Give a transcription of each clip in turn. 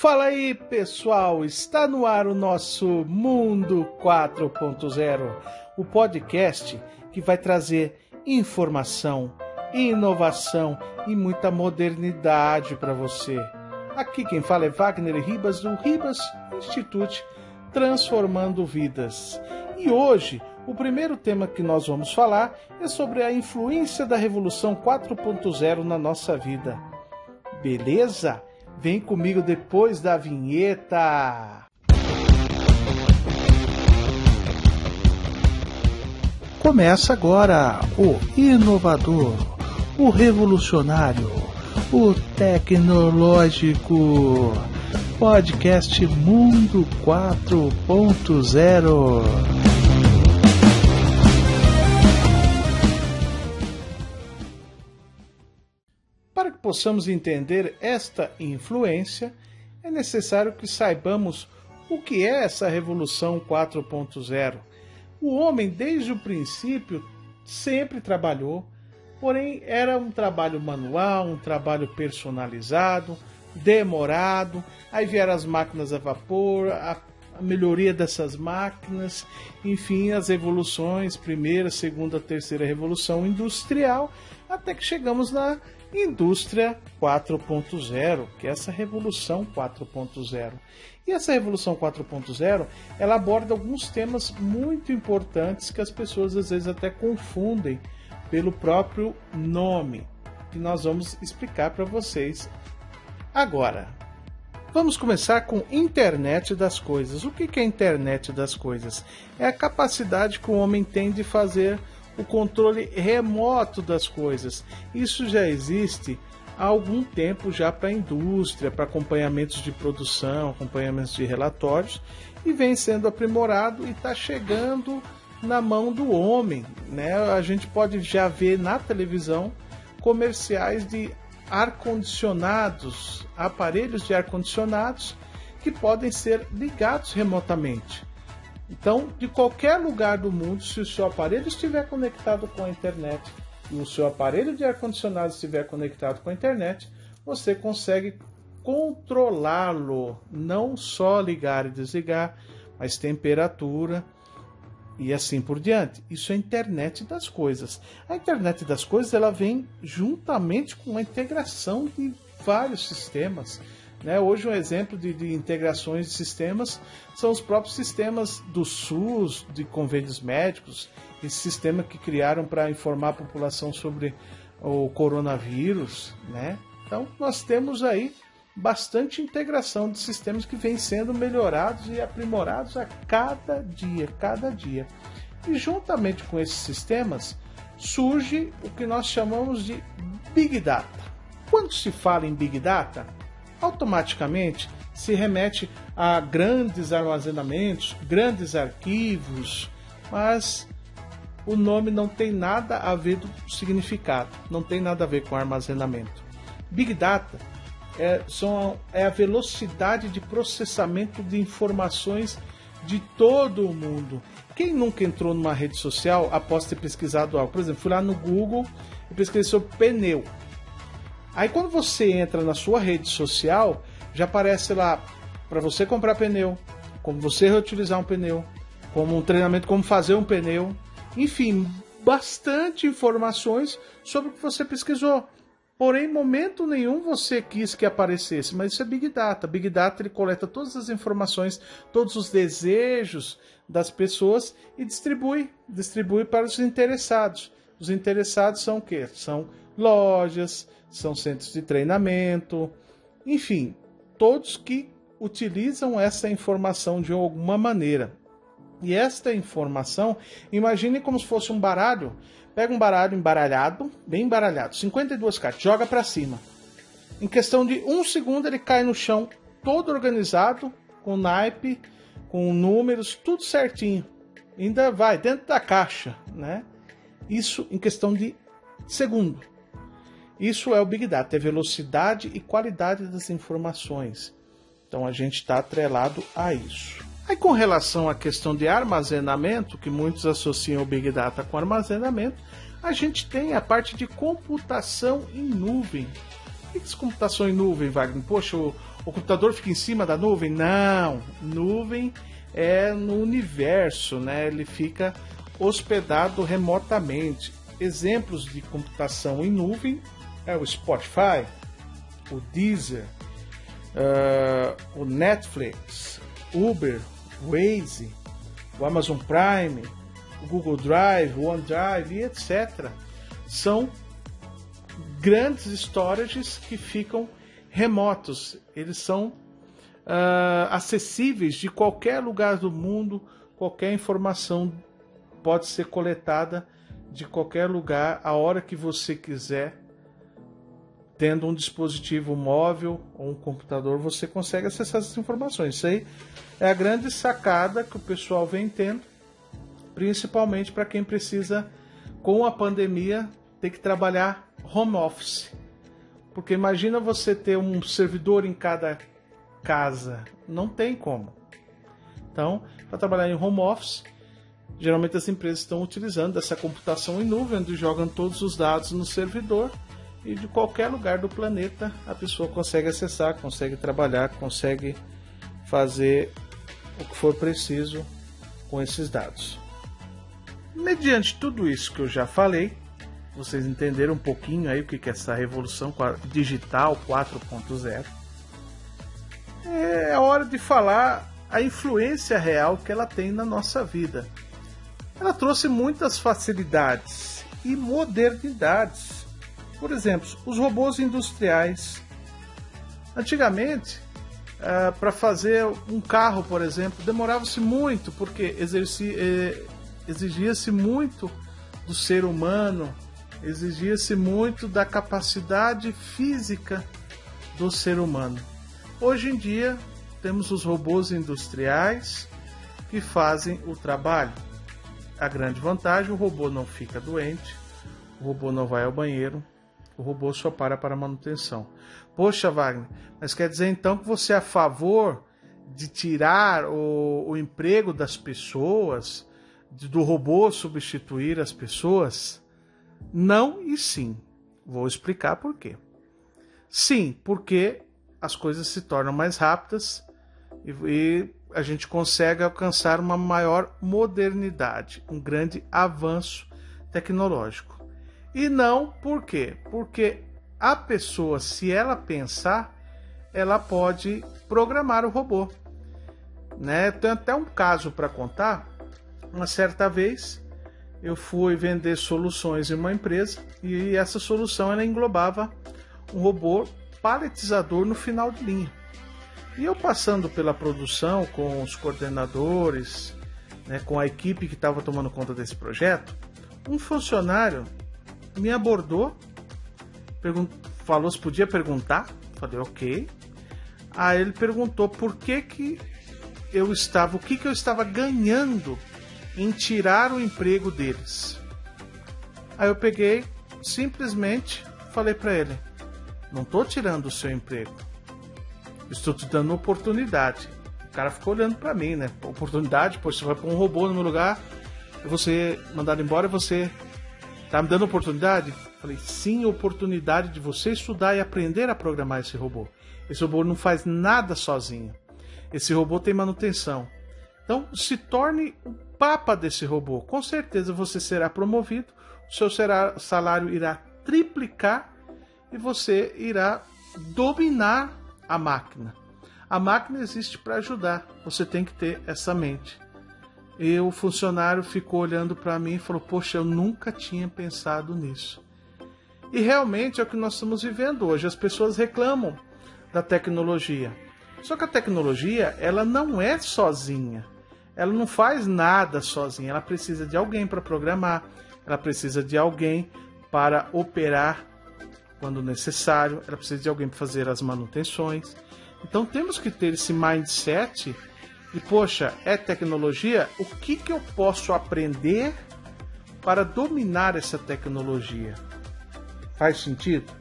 Fala aí, pessoal! Está no ar o nosso Mundo 4.0, o podcast que vai trazer informação, inovação e muita modernidade para você. Aqui quem fala é Wagner Ribas do Ribas Institute Transformando Vidas. E hoje, o primeiro tema que nós vamos falar é sobre a influência da Revolução 4.0 na nossa vida. Beleza? Vem comigo depois da vinheta. Começa agora o inovador, o revolucionário, o tecnológico. Podcast Mundo 4.0. possamos entender esta influência, é necessário que saibamos o que é essa Revolução 4.0. O homem, desde o princípio, sempre trabalhou, porém era um trabalho manual, um trabalho personalizado, demorado. Aí vieram as máquinas a vapor, a, a melhoria dessas máquinas, enfim, as evoluções, primeira, segunda, terceira revolução industrial, até que chegamos na indústria 4.0, que é essa revolução 4.0. E essa revolução 4.0, ela aborda alguns temas muito importantes que as pessoas às vezes até confundem pelo próprio nome, que nós vamos explicar para vocês agora. Vamos começar com internet das coisas. O que é internet das coisas? É a capacidade que o homem tem de fazer o controle remoto das coisas. Isso já existe há algum tempo já para a indústria, para acompanhamentos de produção, acompanhamentos de relatórios, e vem sendo aprimorado e está chegando na mão do homem. Né? A gente pode já ver na televisão comerciais de ar-condicionados, aparelhos de ar-condicionados que podem ser ligados remotamente. Então, de qualquer lugar do mundo, se o seu aparelho estiver conectado com a internet e o seu aparelho de ar-condicionado estiver conectado com a internet, você consegue controlá-lo, não só ligar e desligar, mas temperatura e assim por diante. Isso é a internet das coisas. A internet das coisas ela vem juntamente com a integração de vários sistemas. Né? Hoje, um exemplo de, de, integrações de sistemas são os próprios sistemas do SUS, de convênios médicos, esse sistema que criaram para informar a população sobre o coronavírus. Né? Então, nós temos aí bastante integração de sistemas que vem sendo melhorados e aprimorados a cada dia, cada dia. E juntamente com esses sistemas surge o que nós chamamos de Big Data. Quando se fala em Big Data, automaticamente se remete a grandes armazenamentos, grandes arquivos, mas o nome não tem nada a ver do significado, não tem nada a ver com armazenamento. Big Data é, são, é a velocidade de processamento de informações de todo o mundo. Quem nunca entrou numa rede social após ter pesquisado algo? Por exemplo, fui lá no Google e pesquisei sobre pneu. Aí quando você entra na sua rede social, já aparece lá para você comprar pneu, como você reutilizar um pneu, como um treinamento como fazer um pneu, enfim, bastante informações sobre o que você pesquisou. Porém, momento nenhum você quis que aparecesse, mas isso é Big Data. Big Data ele coleta todas as informações, todos os desejos das pessoas e distribui, distribui para os interessados. Os interessados são o quê? São lojas, são centros de treinamento, enfim, todos que utilizam essa informação de alguma maneira. E esta informação, imagine como se fosse um baralho. Pega um baralho embaralhado, bem embaralhado, 52 cartas, joga para cima. Em questão de um segundo ele cai no chão, todo organizado, com naipe, com números, tudo certinho. Ainda vai dentro da caixa, né? Isso em questão de segundo. Isso é o Big Data, é velocidade e qualidade das informações. Então a gente está atrelado a isso. Aí com relação à questão de armazenamento, que muitos associam o Big Data com armazenamento, a gente tem a parte de computação em nuvem. O que é computação em nuvem, Wagner? Poxa, o, o computador fica em cima da nuvem? Não, nuvem é no universo, né? Ele fica hospedado remotamente. Exemplos de computação em nuvem é o Spotify, o Deezer, uh, o Netflix, Uber, Waze, o Amazon Prime, o Google Drive, o OneDrive e etc. São grandes storages que ficam remotos. Eles são uh, acessíveis de qualquer lugar do mundo, qualquer informação pode ser coletada de qualquer lugar, a hora que você quiser. Tendo um dispositivo móvel ou um computador, você consegue acessar essas informações. Isso aí é a grande sacada que o pessoal vem tendo, principalmente para quem precisa, com a pandemia, ter que trabalhar home office. Porque imagina você ter um servidor em cada casa. Não tem como. Então, para trabalhar em home office, geralmente as empresas estão utilizando essa computação em nuvem, onde jogam todos os dados no servidor e de qualquer lugar do planeta a pessoa consegue acessar, consegue trabalhar, consegue fazer o que for preciso com esses dados. Mediante tudo isso que eu já falei, vocês entenderam um pouquinho aí o que é essa revolução digital 4.0. É hora de falar a influência real que ela tem na nossa vida. Ela trouxe muitas facilidades e modernidades. Por exemplo, os robôs industriais. Antigamente, uh, para fazer um carro, por exemplo, demorava-se muito, porque eh, exigia-se muito do ser humano exigia-se muito da capacidade física do ser humano. Hoje em dia, temos os robôs industriais que fazem o trabalho. A grande vantagem: o robô não fica doente, o robô não vai ao banheiro, o robô só para para manutenção. Poxa, Wagner, mas quer dizer então que você é a favor de tirar o, o emprego das pessoas, do robô substituir as pessoas? Não e sim. Vou explicar por quê. Sim, porque as coisas se tornam mais rápidas e, e a gente consegue alcançar uma maior modernidade, um grande avanço tecnológico. E não por quê? Porque a pessoa, se ela pensar, ela pode programar o robô. Né? Tem até um caso para contar. Uma certa vez, eu fui vender soluções em uma empresa e essa solução ela englobava um robô paletizador no final de linha. E eu passando pela produção com os coordenadores, né, com a equipe que estava tomando conta desse projeto, um funcionário me abordou, falou se podia perguntar, falei ok. Aí ele perguntou por que que eu estava, o que que eu estava ganhando em tirar o emprego deles. Aí eu peguei, simplesmente falei para ele: não estou tirando o seu emprego, estou te dando oportunidade. O cara ficou olhando para mim, né? Oportunidade, pois você vai pôr um robô no meu lugar, eu vou ser mandado embora e você tá me dando oportunidade? Falei, sim, oportunidade de você estudar e aprender a programar esse robô. Esse robô não faz nada sozinho. Esse robô tem manutenção. Então, se torne o papa desse robô. Com certeza você será promovido, o seu salário irá triplicar e você irá dominar a máquina. A máquina existe para ajudar, você tem que ter essa mente. E o funcionário ficou olhando para mim e falou: Poxa, eu nunca tinha pensado nisso. E realmente é o que nós estamos vivendo hoje. As pessoas reclamam da tecnologia. Só que a tecnologia, ela não é sozinha ela não faz nada sozinha, ela precisa de alguém para programar, ela precisa de alguém para operar quando necessário, ela precisa de alguém para fazer as manutenções. Então temos que ter esse mindset e poxa, é tecnologia, o que, que eu posso aprender para dominar essa tecnologia? Faz sentido?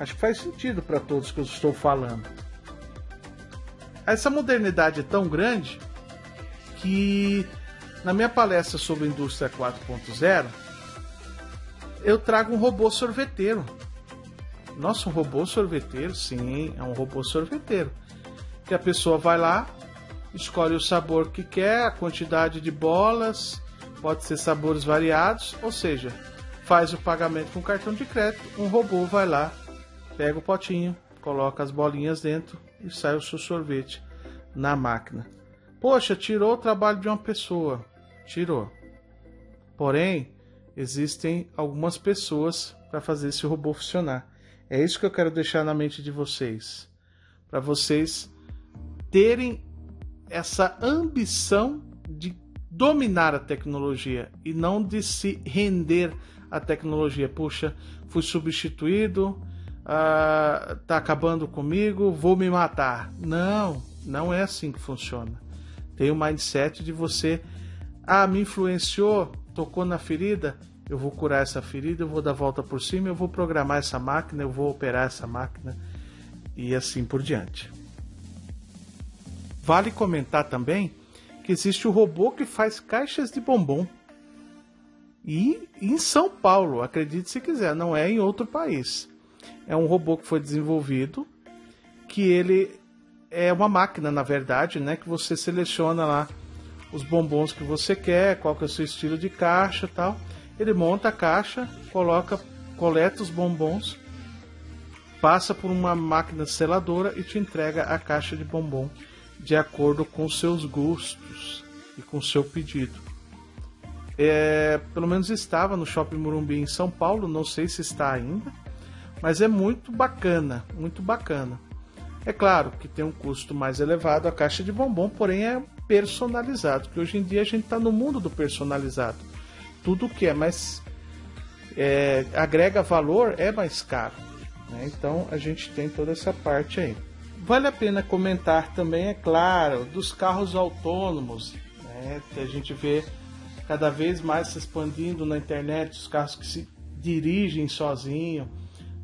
Acho que faz sentido para todos que eu estou falando. Essa modernidade é tão grande que na minha palestra sobre indústria 4.0 eu trago um robô sorveteiro. Nossa, um robô sorveteiro? Sim, é um robô sorveteiro. que a pessoa vai lá, escolhe o sabor que quer, a quantidade de bolas, pode ser sabores variados, ou seja, faz o pagamento com cartão de crédito, um robô vai lá, pega o potinho, coloca as bolinhas dentro e sai o seu sorvete na máquina. Poxa, tirou o trabalho de uma pessoa. Tirou. Porém, existem algumas pessoas para fazer esse robô funcionar. É isso que eu quero deixar na mente de vocês. Para vocês terem essa ambição de dominar a tecnologia e não de se render à tecnologia. Puxa, fui substituído, tá acabando comigo, vou me matar. Não, não é assim que funciona. Tem o mindset de você, ah, me influenciou, tocou na ferida, eu vou curar essa ferida, eu vou dar volta por cima, eu vou programar essa máquina, eu vou operar essa máquina e assim por diante. Vale comentar também que existe o robô que faz caixas de bombom. E em São Paulo, acredite se quiser, não é em outro país. É um robô que foi desenvolvido, que ele é uma máquina, na verdade, né, que você seleciona lá os bombons que você quer, qual que é o seu estilo de caixa, tal. Ele monta a caixa, coloca, coleta os bombons, passa por uma máquina seladora e te entrega a caixa de bombom de acordo com seus gostos e com seu pedido. É, pelo menos estava no Shopping Morumbi em São Paulo, não sei se está ainda, mas é muito bacana, muito bacana. É claro que tem um custo mais elevado a caixa de bombom, porém é personalizado, porque hoje em dia a gente está no mundo do personalizado. Tudo que é mais é, agrega valor é mais caro. Né? Então a gente tem toda essa parte aí. Vale a pena comentar também, é claro, dos carros autônomos, né? que a gente vê cada vez mais se expandindo na internet, os carros que se dirigem sozinho,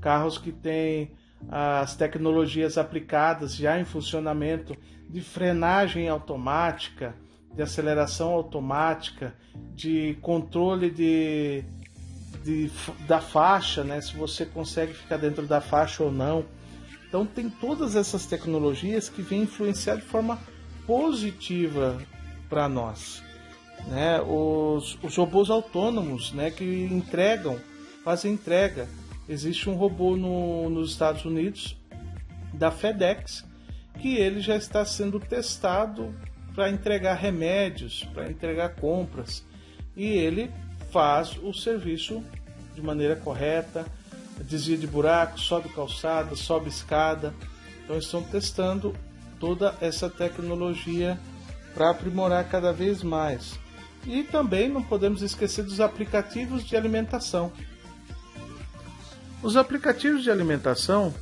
carros que têm as tecnologias aplicadas já em funcionamento de frenagem automática, de aceleração automática, de controle de, de, da faixa, né? se você consegue ficar dentro da faixa ou não. Então tem todas essas tecnologias que vêm influenciar de forma positiva para nós. Né? Os, os robôs autônomos né? que entregam, fazem entrega. Existe um robô no, nos Estados Unidos da FedEx que ele já está sendo testado para entregar remédios, para entregar compras e ele faz o serviço de maneira correta, desvia de buraco, sobe calçada, sobe escada. Então estão testando toda essa tecnologia para aprimorar cada vez mais. E também não podemos esquecer dos aplicativos de alimentação. Os aplicativos de alimentação,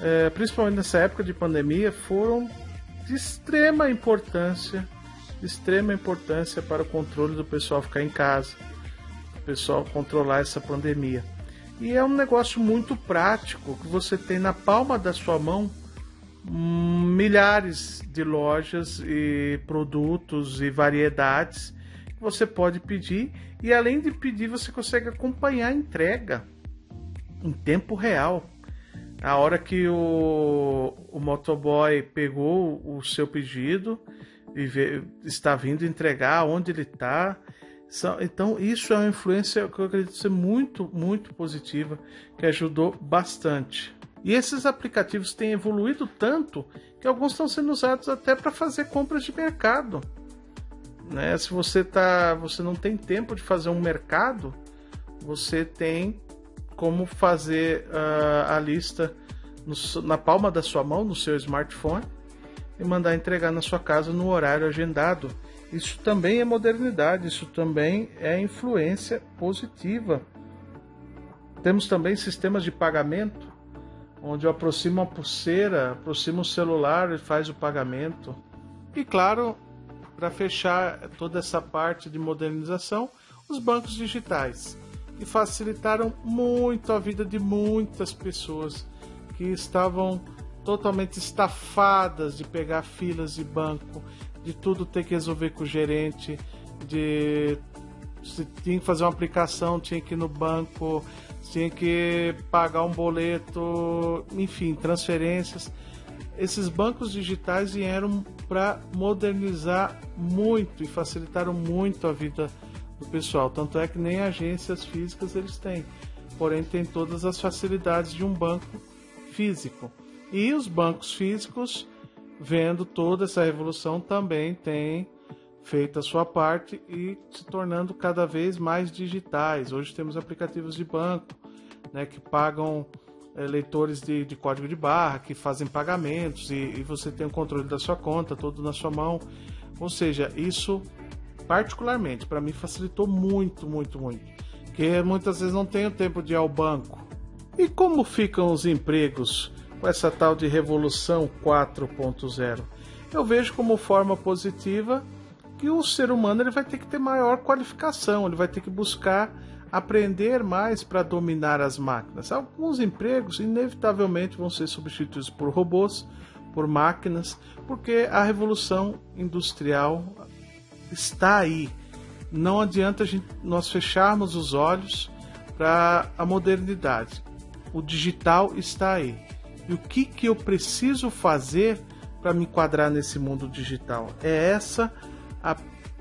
é, principalmente nessa época de pandemia, foram de extrema importância, de extrema importância para o controle do pessoal ficar em casa, o pessoal controlar essa pandemia. E é um negócio muito prático que você tem na palma da sua mão milhares de lojas e produtos e variedades que você pode pedir e além de pedir você consegue acompanhar a entrega em tempo real. A hora que o, o motoboy pegou o seu pedido e vê, está vindo entregar onde ele está, então, isso é uma influência que eu acredito ser muito, muito positiva, que ajudou bastante. E esses aplicativos têm evoluído tanto que alguns estão sendo usados até para fazer compras de mercado. Né? Se você, tá, você não tem tempo de fazer um mercado, você tem como fazer uh, a lista no, na palma da sua mão, no seu smartphone, e mandar entregar na sua casa no horário agendado isso também é modernidade, isso também é influência positiva. Temos também sistemas de pagamento, onde eu aproximo a pulseira, aproximo o celular e faz o pagamento. E claro, para fechar toda essa parte de modernização, os bancos digitais, que facilitaram muito a vida de muitas pessoas que estavam totalmente estafadas de pegar filas de banco de tudo ter que resolver com o gerente, de se tinha que fazer uma aplicação, tinha que ir no banco, tinha que pagar um boleto, enfim, transferências. esses bancos digitais vieram para modernizar muito e facilitaram muito a vida do pessoal. Tanto é que nem agências físicas eles têm, porém tem todas as facilidades de um banco físico. E os bancos físicos, vendo toda essa revolução, também têm feito a sua parte e se tornando cada vez mais digitais. Hoje temos aplicativos de banco né, que pagam é, leitores de, de, código de barra, que fazem pagamentos e, e você tem o controle da sua conta todo na sua mão. Ou seja, isso particularmente para mim facilitou muito, muito, muito. Porque muitas vezes não tenho tempo de ir ao banco. E como ficam os empregos com essa tal de revolução 4.0? Eu vejo como forma positiva que o ser humano ele vai ter que ter maior qualificação, ele vai ter que buscar aprender mais para dominar as máquinas. Alguns empregos inevitavelmente vão ser substituídos por robôs, por máquinas, porque a revolução industrial está aí. Não adianta gente, nós fecharmos os olhos para a modernidade. O digital está aí. E o que, que eu preciso fazer para me enquadrar nesse mundo digital? É essa a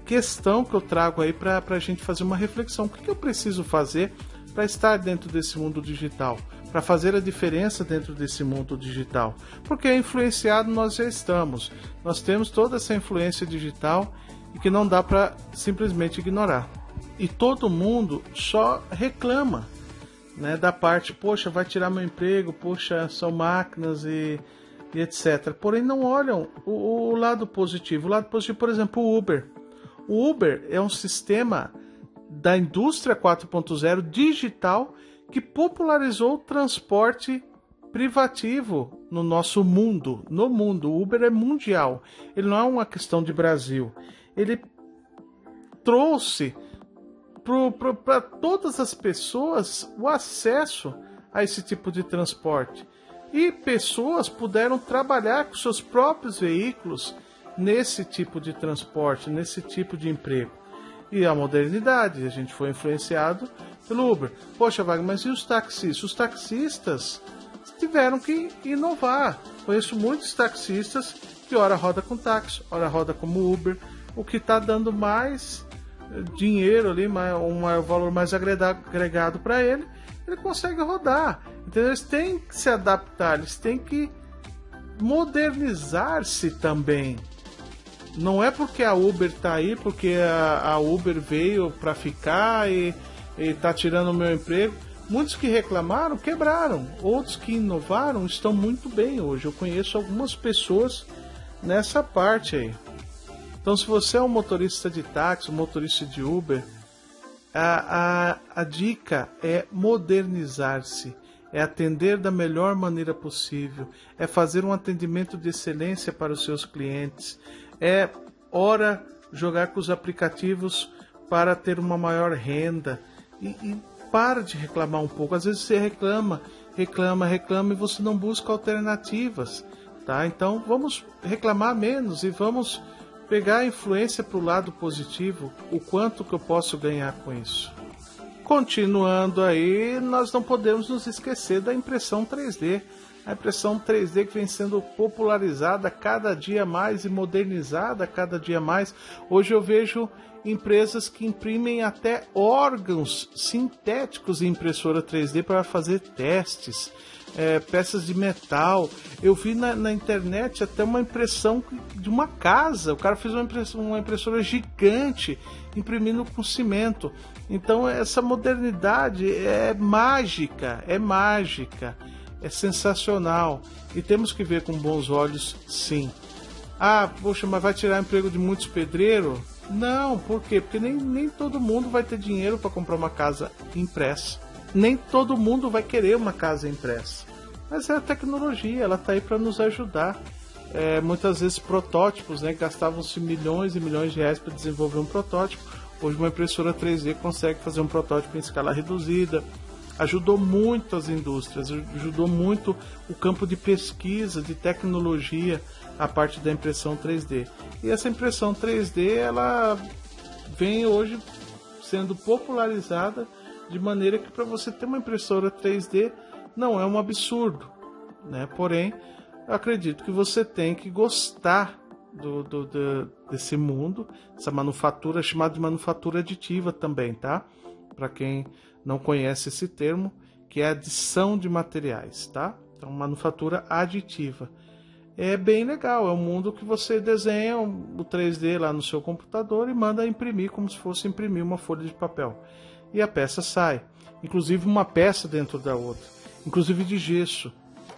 questão que eu trago aí para a gente fazer uma reflexão. O que, que eu preciso fazer para estar dentro desse mundo digital? Para fazer a diferença dentro desse mundo digital? Porque influenciado nós já estamos. Nós temos toda essa influência digital e que não dá para simplesmente ignorar. E todo mundo só reclama né, da parte, poxa, vai tirar meu emprego, poxa, são máquinas e, e etc. Porém, não olham o, o, lado positivo. O lado positivo, por exemplo, o Uber. O Uber é um sistema da indústria 4.0 digital que popularizou o transporte privativo no nosso mundo, no mundo. O Uber é mundial. Ele não é uma questão de Brasil. Ele trouxe para todas as pessoas o acesso a esse tipo de transporte. E pessoas puderam trabalhar com seus próprios veículos nesse tipo de transporte, nesse tipo de emprego. E a modernidade, a gente foi influenciado pelo Uber. Poxa, Wagner, mas e os taxistas? Os taxistas tiveram que inovar. Conheço muitos taxistas que ora roda com táxi, ora roda como Uber, o que está dando mais dinheiro ali, um valor mais agregado para ele, ele consegue rodar. Então eles têm que se adaptar, eles têm que modernizar-se também. Não é porque a Uber está aí, porque a, a Uber veio para ficar e está tirando o meu emprego. Muitos que reclamaram quebraram, outros que inovaram estão muito bem hoje. Eu conheço algumas pessoas nessa parte aí. Então, se você é um motorista de táxi, um motorista de Uber, a, a, a dica é modernizar-se, é atender da melhor maneira possível, é fazer um atendimento de excelência para os seus clientes, é, ora, jogar com os aplicativos para ter uma maior renda. E, e para de reclamar um pouco. Às vezes você reclama, reclama, reclama e você não busca alternativas. Tá? Então vamos reclamar menos e vamos pegar a influência para o lado positivo, o quanto que eu posso ganhar com isso. Continuando aí, nós não podemos nos esquecer da impressão 3D. A impressão 3D que vem sendo popularizada cada dia mais e modernizada cada dia mais. Hoje eu vejo empresas que imprimem até órgãos sintéticos em impressora 3D para fazer testes é, peças de metal. Eu vi na, na, internet até uma impressão de uma casa. O cara fez uma, uma impressora gigante imprimindo com cimento. Então essa modernidade é mágica, é mágica, é sensacional e temos que ver com bons olhos, sim. Ah, poxa, mas vai tirar emprego de muitos pedreiros? Não, por quê? Porque nem, nem todo mundo vai ter dinheiro para comprar uma casa impressa nem todo mundo vai querer uma casa impressa. Mas é a tecnologia, ela está aí para nos ajudar. É, muitas vezes protótipos, né? Gastavam-se milhões e milhões de reais para desenvolver um protótipo. Hoje uma impressora 3D consegue fazer um protótipo em escala reduzida. Ajudou muito as indústrias, ajudou muito o campo de pesquisa, de tecnologia, a parte da impressão 3D. E essa impressão 3D, ela vem hoje sendo popularizada de maneira que para você ter uma impressora 3D não é um absurdo, né? Porém, acredito que você tem que gostar do, do, do, desse mundo, essa manufatura chamada de manufatura aditiva também, tá? Para quem não conhece esse termo, que é adição de materiais, tá? Então, manufatura aditiva. É bem legal, é um mundo que você desenha o 3D lá no seu computador e manda imprimir como se fosse imprimir uma folha de papel. E a peça sai, inclusive uma peça dentro da outra, inclusive de gesso,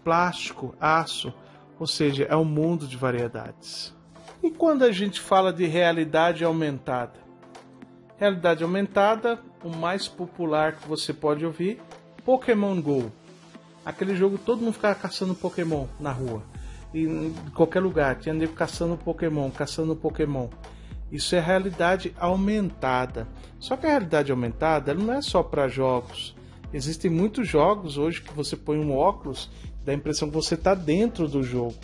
plástico, aço, ou seja, é um mundo de variedades. E quando a gente fala de realidade aumentada? Realidade aumentada, o mais popular que você pode ouvir, Pokémon Go. Aquele jogo todo mundo ficava caçando Pokémon na rua. Em qualquer lugar, tinha nego caçando Pokémon, caçando Pokémon. Isso é realidade aumentada. Só que a realidade aumentada não é só para jogos. Existem muitos jogos hoje que você põe um óculos, dá a impressão que você está dentro do jogo.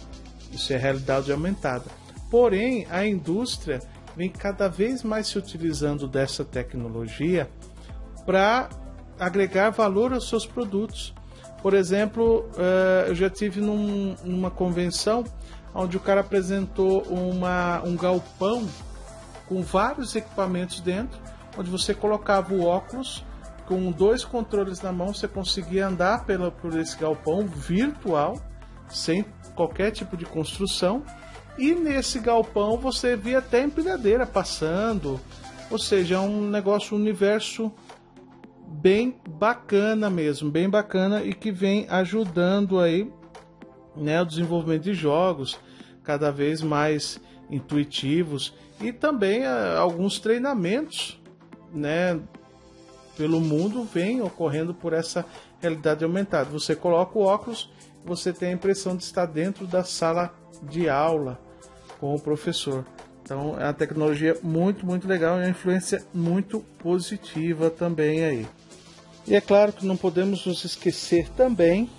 Isso é realidade aumentada. Porém, a indústria vem cada vez mais se utilizando dessa tecnologia para agregar valor aos seus produtos. Por exemplo, uh, eu já tive num, numa convenção onde o cara apresentou uma, um galpão com vários equipamentos dentro, onde você colocava o óculos com dois controles na mão, você conseguia andar pela, por esse galpão virtual, sem qualquer tipo de construção, e nesse galpão você via até empilhadeira passando. Ou seja, é um negócio, um universo bem bacana mesmo, bem bacana e que vem ajudando aí né, o desenvolvimento de jogos cada vez mais intuitivos e também uh, alguns treinamentos né, pelo mundo vem ocorrendo por essa realidade aumentada. Você coloca o óculos, você tem a impressão de estar dentro da sala de aula com o professor. Então é uma tecnologia muito, muito legal e uma influência muito positiva também aí. E é claro que não podemos nos esquecer também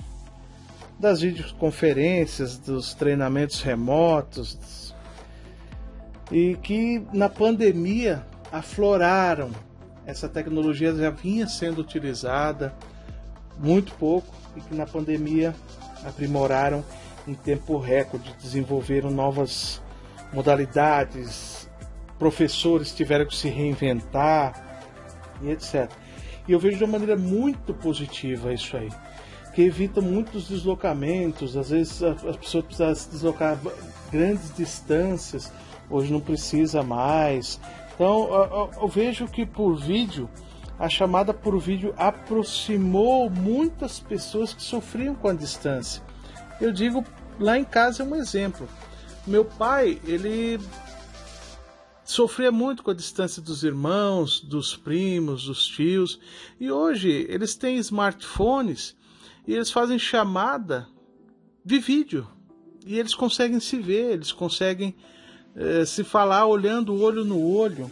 das videoconferências, dos treinamentos remotos, e que na pandemia afloraram. Essa tecnologia já vinha sendo utilizada muito pouco e que na pandemia aprimoraram em tempo recorde, desenvolveram novas modalidades, professores tiveram que se reinventar e etc. E eu vejo de uma maneira muito positiva isso aí, que evita muitos deslocamentos, às vezes as pessoas precisam se deslocar grandes distâncias, hoje não precisa mais. Então eu, eu vejo que por vídeo, a chamada por vídeo aproximou muitas pessoas que sofriam com a distância. Eu digo, lá em casa é um exemplo. Meu pai, ele sofria muito com a distância dos irmãos, dos primos, dos tios, e hoje eles têm smartphones e eles fazem chamada de vídeo e eles conseguem se ver, eles conseguem eh, se falar olhando olho no olho.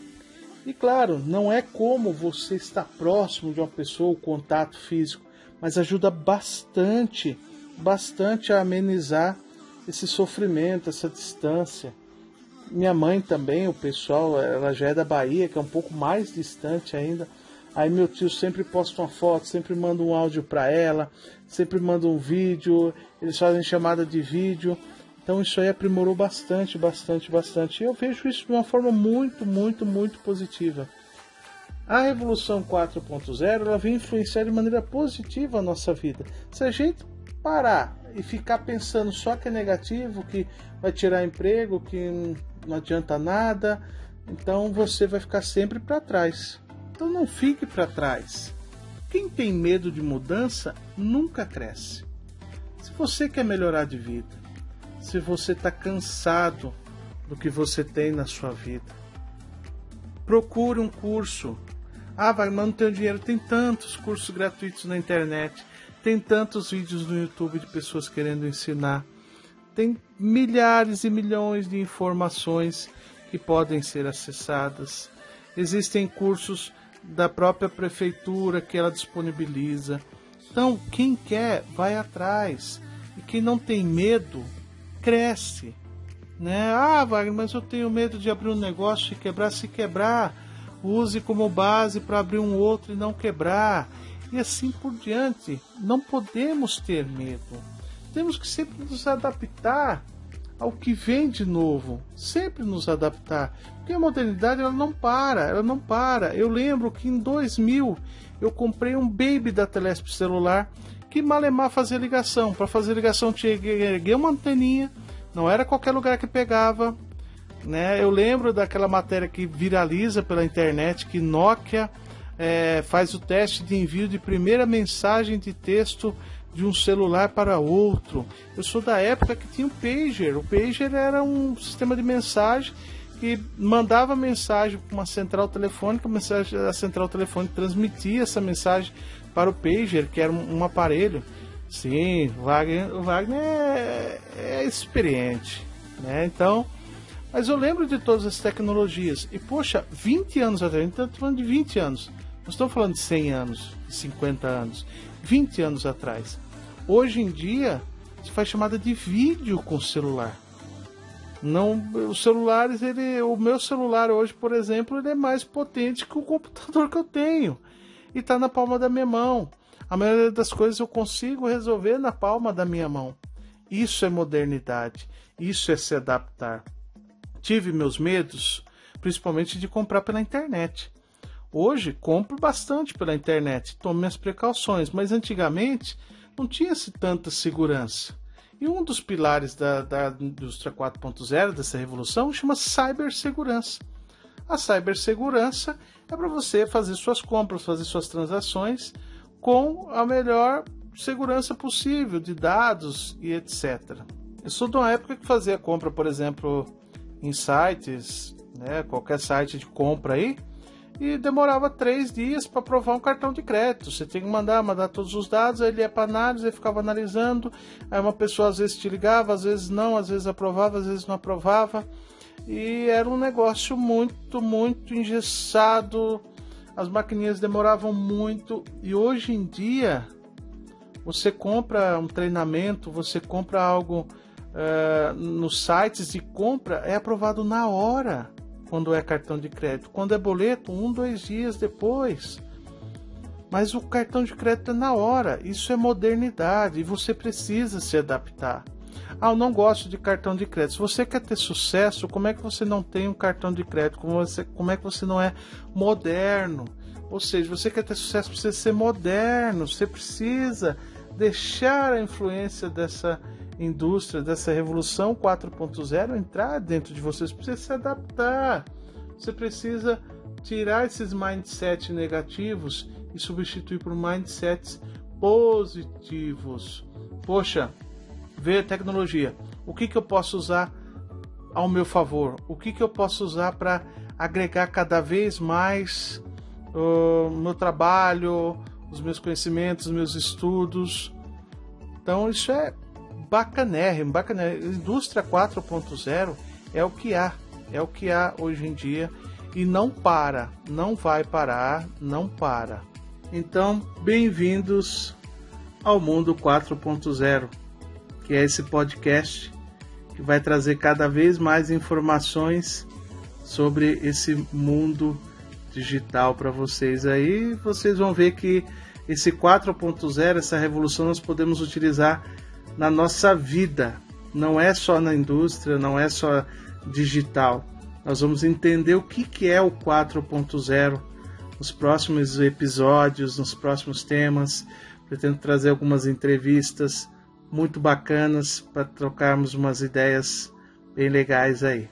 E claro, não é como você estar próximo de uma pessoa, o contato físico, mas ajuda bastante, bastante a amenizar esse sofrimento, essa distância. Minha mãe também, o pessoal, ela já é da Bahia, que é um pouco mais distante ainda. Aí meu tio sempre posta uma foto, sempre manda um áudio para ela, sempre manda um vídeo, eles fazem chamada de vídeo. Então isso aí aprimorou bastante, bastante, bastante. E eu vejo isso de uma forma muito, muito, muito positiva. A Revolução 4.0 ela vem influenciar de maneira positiva a nossa vida. Se a gente parar e ficar pensando só que é negativo, que vai tirar emprego, que não adianta nada, então você vai ficar sempre para trás. Então não fique para trás. Quem tem medo de mudança nunca cresce. Se você quer melhorar de vida, se você está cansado do que você tem na sua vida, procure um curso. Ah, vai, mas não tenho dinheiro. Tem tantos cursos gratuitos na internet. Tem tantos vídeos no YouTube de pessoas querendo ensinar. Tem milhares e milhões de informações que podem ser acessadas. Existem cursos da própria prefeitura que ela disponibiliza. Então, quem quer, vai atrás. E quem não tem medo, cresce. Né? Ah, Wagner, mas eu tenho medo de abrir um negócio e quebrar. Se quebrar, use como base para abrir um outro e não quebrar e assim por diante. Não podemos ter medo. temos que sempre nos adaptar ao que vem de novo, sempre nos adaptar, porque a modernidade ela não para, ela não para. Eu lembro que em 2000 eu comprei um baby da Telesp celular que malemar fazia ligação. Para fazer ligação tinha que erguer uma anteninha, não era qualquer lugar que pegava. Né? Eu lembro daquela matéria que viraliza pela internet que Nokia é, faz o teste de envio de primeira mensagem de texto de um celular para outro. Eu sou da época que tinha o pager. O pager era um sistema de mensagem que mandava mensagem para uma central telefônica, a central telefônica transmitia essa mensagem para o pager, que era um, um aparelho. Sim, o Wagner, o Wagner é, é experiente, né? Então, mas eu lembro de todas as tecnologias. E poxa, 20 anos atrás, então estamos falando de 20 anos. Não estamos falando de 100 anos, de 50 anos. 20 anos atrás. Hoje em dia, se faz chamada de vídeo com celular. Não, os celulares, ele, o meu celular hoje, por exemplo, ele é mais potente que o computador que eu tenho e está na palma da minha mão. A maioria das coisas eu consigo resolver na palma da minha mão. Isso é modernidade. Isso é se adaptar. Tive meus medos, principalmente de comprar pela internet. Hoje compro bastante pela internet, tomo minhas precauções, mas antigamente não tinha-se tanta segurança. E um dos pilares da, da indústria 4.0, dessa revolução, chama cibersegurança. A cibersegurança é para você fazer suas compras, fazer suas transações com a melhor segurança possível de dados e etc. Eu sou de uma época que fazia compra, por exemplo, em sites, né, qualquer site de compra aí, e demorava três dias para aprovar um cartão de crédito. Você tem que mandar, mandar todos os dados, aí ele ia para análise, ele ficava analisando. Aí uma pessoa às vezes te ligava, às vezes não, às vezes aprovava, às vezes não aprovava. E era um negócio muito, muito engessado. As maquininhas demoravam muito. E hoje em dia, você compra um treinamento, você compra algo uh, nos sites de compra, é aprovado na hora quando é cartão de crédito. Quando é boleto, um, dois dias depois. Mas o cartão de crédito é na hora. Isso é modernidade e você precisa se adaptar. Ah, eu não gosto de cartão de crédito. Se você quer ter sucesso, como é que você não tem um cartão de crédito? Como, você, como é que você não é moderno? Ou seja, você quer ter sucesso, precisa ser moderno. Você precisa deixar a influência dessa indústria, dessa revolução 4.0 entrar dentro de você. Você precisa se adaptar. Você precisa tirar esses mindsets negativos e substituir por mindsets positivos. Poxa, ver tecnologia. O que, que eu posso usar ao meu favor? O que, que eu posso usar para agregar cada vez mais o meu trabalho, os meus conhecimentos, os meus estudos? Então, isso é bacanérrimo, bacanérrimo. Indústria 4.0 é o que há, é o que há hoje em dia e não para, não vai parar, não para. Então, bem-vindos ao Mundo 4.0, que é esse podcast que vai trazer cada vez mais informações sobre esse mundo digital para vocês aí. Vocês vão ver que esse 4.0, essa revolução, nós podemos utilizar na nossa vida. Não é só na indústria, não é só digital. Nós vamos entender o que, que é o 4.0 nos próximos episódios, nos próximos temas. Pretendo trazer algumas entrevistas muito bacanas para trocarmos umas ideias bem legais aí.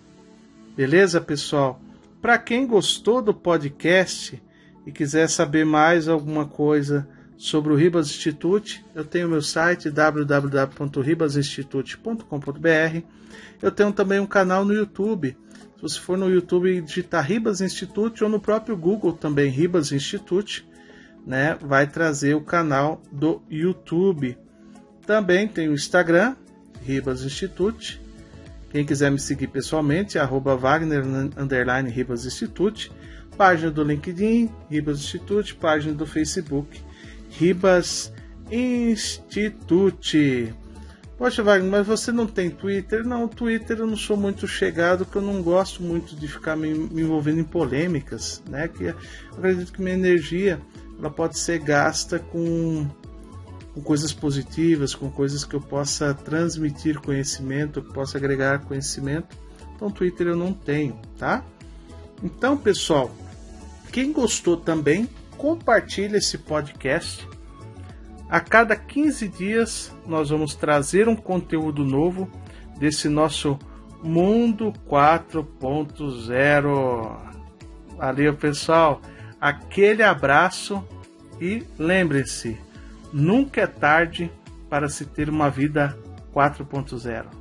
Beleza, pessoal? Para quem gostou do podcast e quiser saber mais alguma coisa sobre o Ribas Institute, eu tenho meu site www.ribasinstitute.com.br. Eu tenho também um canal no YouTube. Se você for no YouTube digitar Ribas Institute ou no próprio Google também Ribas Institute, né, vai trazer o canal do YouTube. Também tem o Instagram Ribas Institute. Quem quiser me seguir pessoalmente, arroba Wagner Ribas Institute, página do LinkedIn, Ribas Institute, página do Facebook, Ribas Institute. Poxa, Wagner, mas você não tem Twitter? Não, Twitter eu não sou muito chegado, porque eu não gosto muito de ficar me, me envolvendo em polêmicas, né? Que acredito que minha energia ela pode ser gasta com, com coisas positivas, com coisas que eu possa transmitir conhecimento, que possa agregar conhecimento. Então, Twitter eu não tenho, tá? Então, pessoal, quem gostou também, compartilhe esse podcast. A cada 15 dias nós vamos trazer um conteúdo novo desse nosso Mundo 4.0. Valeu, pessoal. Aquele abraço e lembre-se, nunca é tarde para se ter uma vida 4.0.